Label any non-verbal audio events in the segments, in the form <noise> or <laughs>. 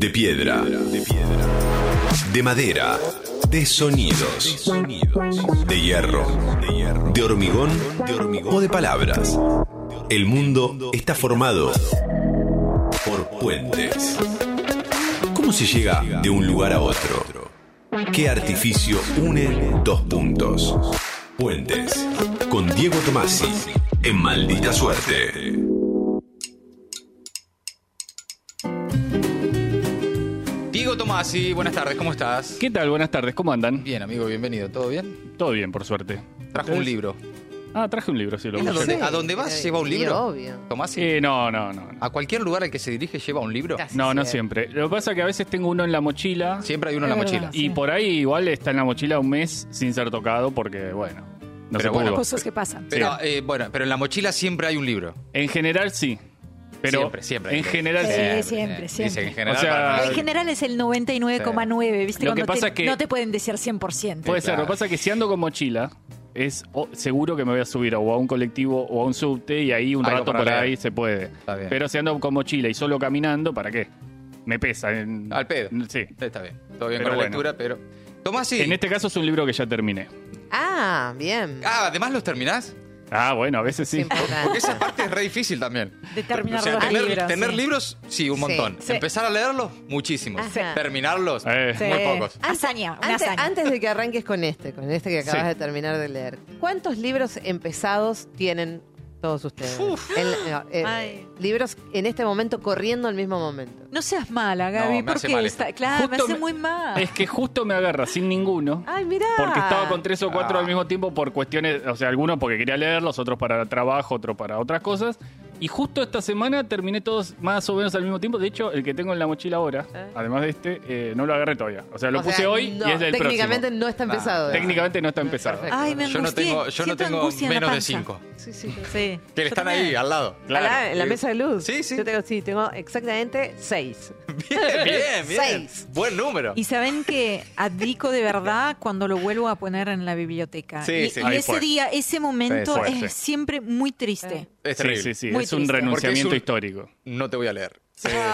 De piedra. De madera. De sonidos. De hierro. De hormigón. De hormigón. O de palabras. El mundo está formado por puentes. ¿Cómo se llega de un lugar a otro? ¿Qué artificio une dos puntos? Puentes. Con Diego Tomasi. En maldita suerte. Diego Tomasi, buenas tardes, ¿cómo estás? ¿Qué tal? Buenas tardes, ¿cómo andan? Bien, amigo, bienvenido, ¿todo bien? Todo bien, por suerte. Trajo un libro. Ah, traje un libro, sí, lo ¿A puse. dónde, a dónde vas lleva un libro? obvio. Tomasi. Eh, no, no, no. no. ¿A cualquier lugar al que se dirige lleva un libro? Casi No, no siempre. Lo que pasa es que a veces tengo uno en la mochila Siempre hay uno en la Es mochila. verdad. y por ahí igual está en la mochila un mes sin ser tocado porque, bueno, no Pero se bueno, pudo. Cosas que pasan. Pero, eh, bueno, pero en la mochila siempre hay un libro. En general sí. Pero Siempre, siempre. En general Sí, sí. siempre, siempre. Que en general. O sea, para- En general es el 99,9, ¿viste? Lo que pasa te- es que- no te pueden decir 100%. Puede ser. Lo que pasa es que si ando con mochila, es o- seguro que me voy a subir o a un colectivo o a un subte y ahí un Algo rato para por leer. ahí se puede. Está bien. Pero si ando con mochila y solo caminando, ¿para qué? Me pesa. En... Al pedo. Sí. Está bien. Todo bien Pero con la bueno. lectura, pero. Tomasi. En este caso es un libro que ya terminé. Ah, bien. Ah, además los terminás. Ah, bueno, a veces sí. Porque esa parte es re difícil también. De terminar O sea, los tener, libros, tener sí. libros, sí, un montón. Sí. Empezar a leerlos, muchísimos. Ajá. Terminarlos, Eh. Sí. muy pocos. Hazaña, una Antes, hazaña. antes de que arranques con este, con este que acabas Sí. de terminar de leer, ¿cuántos libros empezados tienen todos ustedes? No, eh, libros en este momento corriendo al mismo momento. No seas mala, Gaby, No, me hace porque mal está, claro, me Justo hace me- muy mal. Es que justo me agarra sin ninguno. Ay, mirá. Porque estaba con tres o cuatro Ah. al mismo tiempo por cuestiones, o sea, algunos porque quería leerlos, otros para trabajo, otros para otras cosas. Y justo esta semana terminé todos más o menos al mismo tiempo. De hecho, el que tengo en la mochila ahora, ¿Eh? además de este, eh, no lo agarré todavía. O sea, lo O puse sea, hoy no, y es del Técnicamente próximo. no está Ah, empezado. ¿eh? Técnicamente no está empezado. Perfecto. Ay, me Yo no tengo, yo no tengo menos de cinco. Sí, sí. <laughs> Sí. Que están también. ahí, al lado. Claro. En la mesa de luz. Sí, sí. Yo tengo, sí, tengo exactamente seis. <laughs> Bien, bien, <laughs> bien. Seis. Buen número. Y saben que abdico de verdad cuando lo vuelvo a poner en la biblioteca. Sí, y sí. y Ahí ese fue. día, ese momento Sí, fue, es sí. siempre muy triste. Es Sí, terrible. sí, sí. Muy es un triste. renunciamiento Porque es un- histórico. No te voy a leer.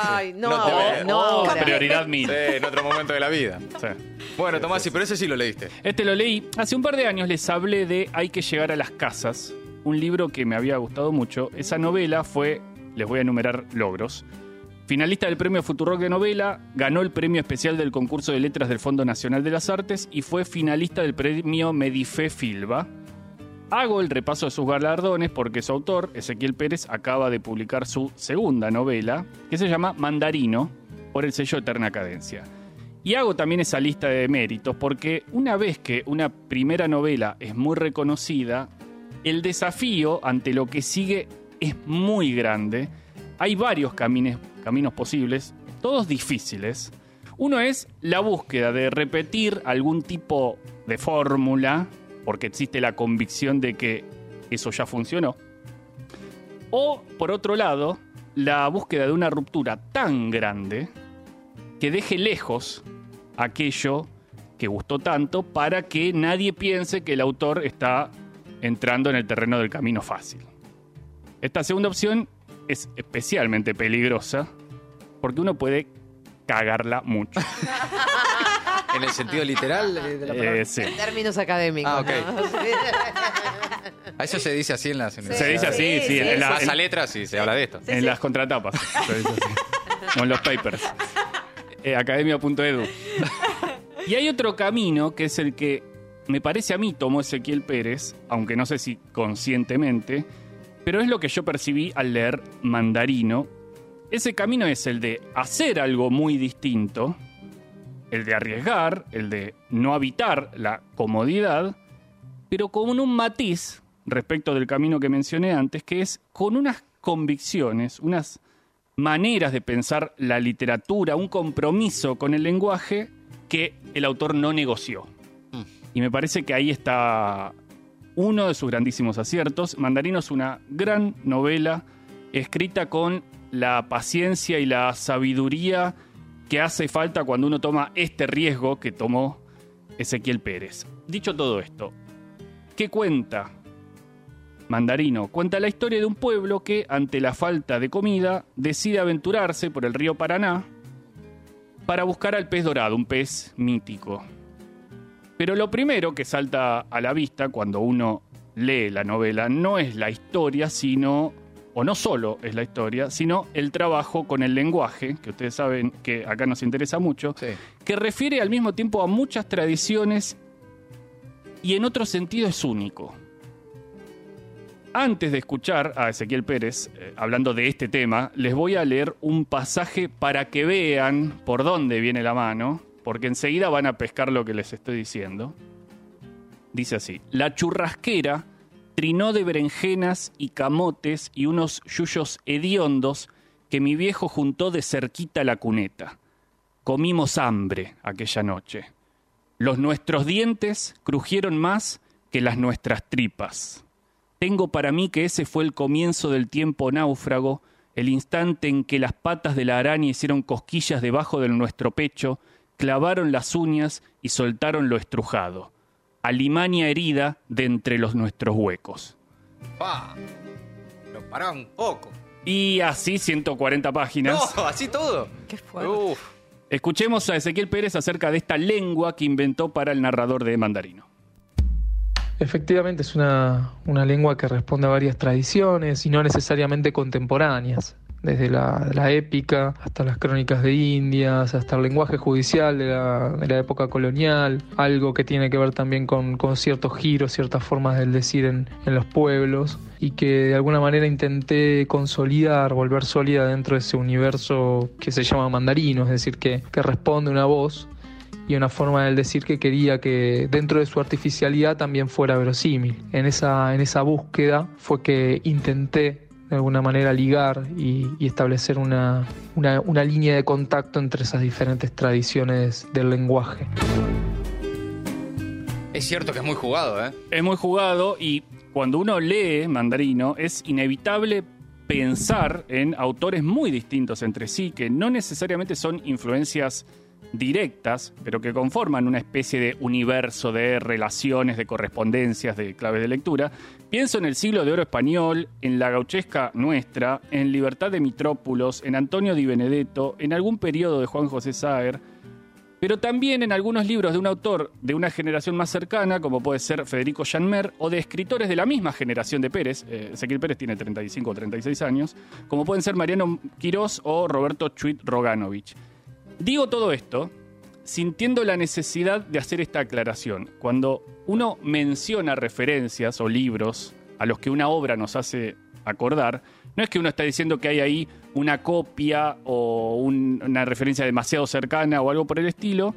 Ay, no, No te voy a leer. no, prioridad mía. Sí, en otro momento de la vida. Sí. Bueno, Tomás, sí, pero ese sí lo leíste. Este lo leí. Hace un par de años les hablé de Hay que llegar a las casas, un libro que me había gustado mucho. Esa novela fue, les voy a enumerar logros. Finalista del premio Futurock de novela, ganó el premio especial del concurso de letras del Fondo Nacional de las Artes y fue finalista del premio Medife Filba. Hago el repaso de sus galardones porque su autor, Ezequiel Pérez, acaba de publicar su segunda novela, que se llama Mandarino, por el sello Eterna Cadencia. Y hago también esa lista de méritos porque una vez que una primera novela es muy reconocida, el desafío ante lo que sigue es muy grande. Hay varios caminos, caminos posibles, todos difíciles. Uno es la búsqueda de repetir algún tipo de fórmula, porque existe la convicción de que eso ya funcionó. O, por otro lado, la búsqueda de una ruptura tan grande que deje lejos aquello que gustó tanto para que nadie piense que el autor está entrando en el terreno del camino fácil. Esta segunda opción es especialmente peligrosa porque uno puede cagarla mucho. <laughs> En el sentido literal de la palabra. Eh, sí. Términos académicos. Ah, ok. ¿no? <laughs> A eso se dice así en las Se dice así, sí, Sí, en, la- Vas en- a letras y se habla de esto. en las contratapas. Se dice así. o en los papers. Eh, academia.edu. Y hay otro camino que es el que me parece a mí tomó Ezequiel Pérez, aunque no sé si conscientemente, pero es lo que yo percibí al leer Mandarino. Ese camino es el de hacer algo muy distinto, el de arriesgar, el de no habitar la comodidad, pero con un matiz respecto del camino que mencioné antes, que es con unas convicciones, unas maneras de pensar la literatura, un compromiso con el lenguaje que el autor no negoció. Mm. Y me parece que ahí está uno de sus grandísimos aciertos. Mandarino es una gran novela escrita con la paciencia y la sabiduría que hace falta cuando uno toma este riesgo que tomó Ezequiel Pérez. Dicho todo esto, ¿qué cuenta Mandarino? Cuenta la historia de un pueblo que, ante la falta de comida, decide aventurarse por el río Paraná para buscar al pez dorado, un pez mítico. Pero lo primero que salta a la vista cuando uno lee la novela no es la historia, sino, o no solo es la historia, sino el trabajo con el lenguaje, que ustedes saben que acá nos interesa mucho, Sí. que refiere al mismo tiempo a muchas tradiciones y en otro sentido es único. Antes de escuchar a Ezequiel Pérez eh, hablando de este tema, les voy a leer un pasaje para que vean por dónde viene la mano, porque enseguida van a pescar lo que les estoy diciendo. Dice así, la churrasquera trinó de berenjenas y camotes y unos yuyos hediondos que mi viejo juntó de cerquita la cuneta. Comimos hambre aquella noche. Los nuestros dientes crujieron más que las nuestras tripas. Tengo para mí que ese fue el comienzo del tiempo náufrago, el instante en que las patas de la araña hicieron cosquillas debajo de nuestro pecho, clavaron las uñas y soltaron lo estrujado. Alimaña herida de entre los nuestros huecos. Pa. Lo pará un poco. Y así 140 páginas. No, así todo. Qué fuerte. Uf. Escuchemos a Ezequiel Pérez acerca de esta lengua que inventó para el narrador de Mandarino. Efectivamente es una, una lengua que responde a varias tradiciones y no necesariamente contemporáneas, desde la, la épica hasta las crónicas de Indias, hasta el lenguaje judicial de la, de la época colonial, algo que tiene que ver también con, con ciertos giros, ciertas formas del decir en, en los pueblos y que de alguna manera intenté consolidar, volver sólida dentro de ese universo que se llama mandarino, es decir, que, que responde una voz y una forma del decir que quería que dentro de su artificialidad también fuera verosímil. En esa, en esa búsqueda fue que intenté de alguna manera ligar y, y establecer una, una, una línea de contacto entre esas diferentes tradiciones del lenguaje. Es cierto que es muy jugado, ¿eh? Es muy jugado y cuando uno lee Mandarino es inevitable pensar en autores muy distintos entre sí, que no necesariamente son influencias directas, pero que conforman una especie de universo de relaciones, de correspondencias, de claves de lectura. Pienso en el siglo de oro español, en la gauchesca nuestra, en Libertad de Mitrópulos, en Antonio Di Benedetto, en algún periodo de Juan José Saer, pero también en algunos libros de un autor de una generación más cercana, como puede ser Federico Janmer, o de escritores de la misma generación de Pérez, eh, Pérez tiene 35 o 36 años, como pueden ser Mariano Quirós o Roberto Chuit Roganovich. Digo todo esto sintiendo la necesidad de hacer esta aclaración. Cuando uno menciona referencias o libros a los que una obra nos hace acordar, no es que uno está diciendo que hay ahí una copia o un- una referencia demasiado cercana o algo por el estilo,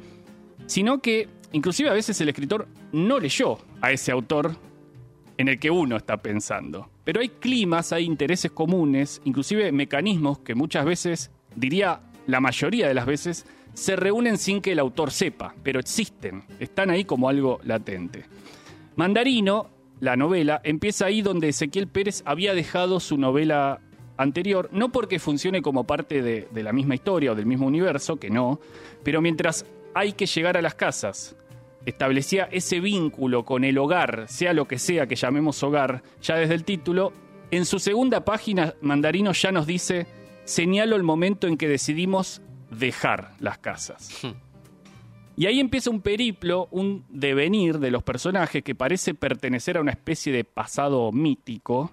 sino que inclusive a veces el escritor no leyó a ese autor en el que uno está pensando. Pero hay climas, hay intereses comunes, inclusive mecanismos que muchas veces, diría la mayoría de las veces, se reúnen sin que el autor sepa, pero existen, están ahí como algo latente. Mandarino, la novela, empieza ahí donde Ezequiel Pérez había dejado su novela anterior, no porque funcione como parte de, la misma historia o del mismo universo, que no, pero mientras hay que llegar a las casas, establecía ese vínculo con el hogar, sea lo que sea que llamemos hogar, ya desde el título, en su segunda página Mandarino ya nos dice, señalo el momento en que decidimos dejar las casas. <laughs> Y ahí empieza un periplo, un devenir de los personajes que parece pertenecer a una especie de pasado mítico,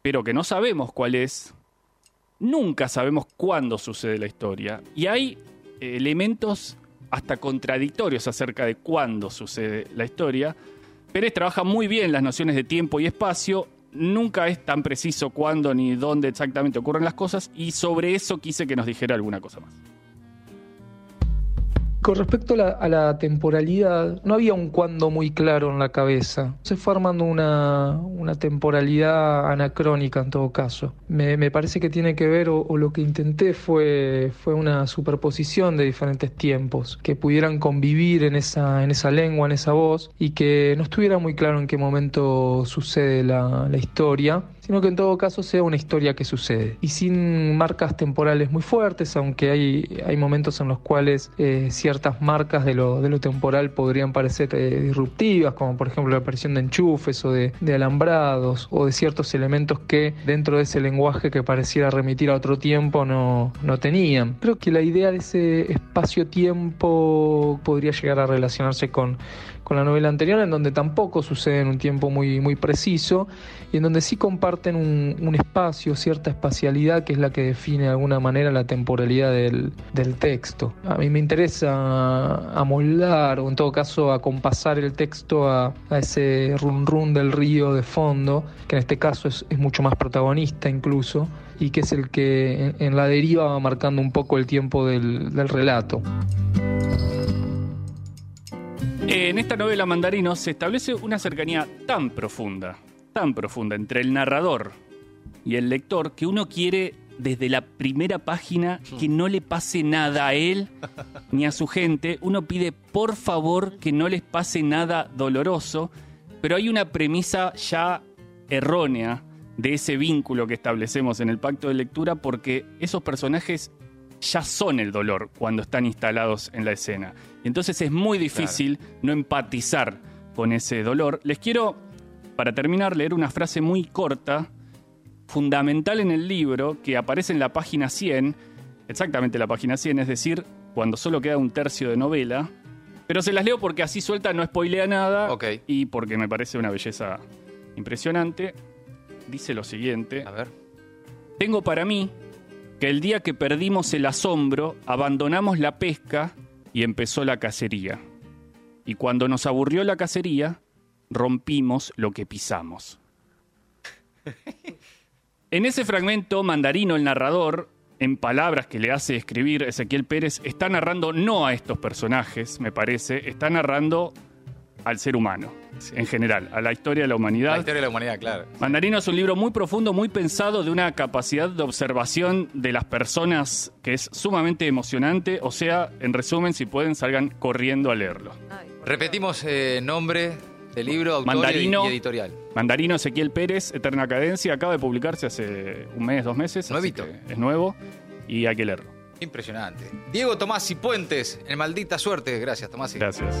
pero que no sabemos cuál es. Nunca sabemos cuándo sucede la historia. Y hay elementos hasta contradictorios acerca de cuándo sucede la historia. Pérez trabaja muy bien las nociones de tiempo y espacio. Nunca es tan preciso cuándo ni dónde exactamente ocurren las cosas. Y sobre eso quise que nos dijera alguna cosa más. Con respecto a la, a la temporalidad, no había un cuándo muy claro en la cabeza. Se fue armando una, una temporalidad anacrónica en todo caso. Me, me parece que tiene que ver, o, o lo que intenté fue, fue una superposición de diferentes tiempos, que pudieran convivir en esa, en esa lengua, en esa voz, y que no estuviera muy claro en qué momento sucede la, la historia sino que en todo caso sea una historia que sucede. Y sin marcas temporales muy fuertes, aunque hay, hay momentos en los cuales eh, ciertas marcas de lo, de lo temporal podrían parecer eh, disruptivas, como por ejemplo la aparición de enchufes o de, de alambrados, o de ciertos elementos que dentro de ese lenguaje que pareciera remitir a otro tiempo no, no tenían. Creo que la idea de ese espacio espacio-tiempo podría llegar a relacionarse con, con la novela anterior, en donde tampoco sucede en un tiempo muy, muy preciso y en donde sí comparten un, un espacio, cierta espacialidad que es la que define de alguna manera la temporalidad del, del texto. A mí me interesa amoldar o en todo caso acompasar el texto a, a ese run run del río de fondo, que en este caso es, es mucho más protagonista incluso y que es el que en, en la deriva va marcando un poco el tiempo del, del relato. En esta novela Mandarino se establece una cercanía tan profunda, tan profunda entre el narrador y el lector que uno quiere desde la primera página que no le pase nada a él ni a su gente. Uno pide por favor que no les pase nada doloroso, pero hay una premisa ya errónea de ese vínculo que establecemos en el pacto de lectura porque esos personajes ya son el dolor cuando están instalados en la escena. Entonces es muy difícil no empatizar con ese dolor. Les quiero, para terminar, leer una frase muy corta, fundamental en el libro, que aparece en la página 100, exactamente la página 100, es decir, cuando solo queda un tercio de novela. Pero se las leo porque así suelta no spoilea nada y porque me parece una belleza impresionante. Dice lo siguiente. A ver. Tengo para mí que el día que perdimos el asombro, abandonamos la pesca y empezó la cacería. Y cuando nos aburrió la cacería, rompimos lo que pisamos. <laughs> En ese fragmento, Mandarino, el narrador, en palabras que le hace escribir Ezequiel Pérez, está narrando no a estos personajes, me parece, está narrando al ser humano, en general, a la historia de la humanidad. La historia de la humanidad, claro. Mandarino es un libro muy profundo, muy pensado, de una capacidad de observación de las personas que es sumamente emocionante. O sea, en resumen, si pueden, salgan corriendo a leerlo. Ay, Repetimos eh, nombre del libro, autor Mandarino. y editorial. Mandarino Ezequiel Pérez, Eterna Cadencia, acaba de publicarse hace un mes, dos meses. Nuevito. Es nuevo y hay que leerlo. Impresionante. Diego Tomás y Puentes, en Maldita Suerte. Gracias, Tomás. Gracias.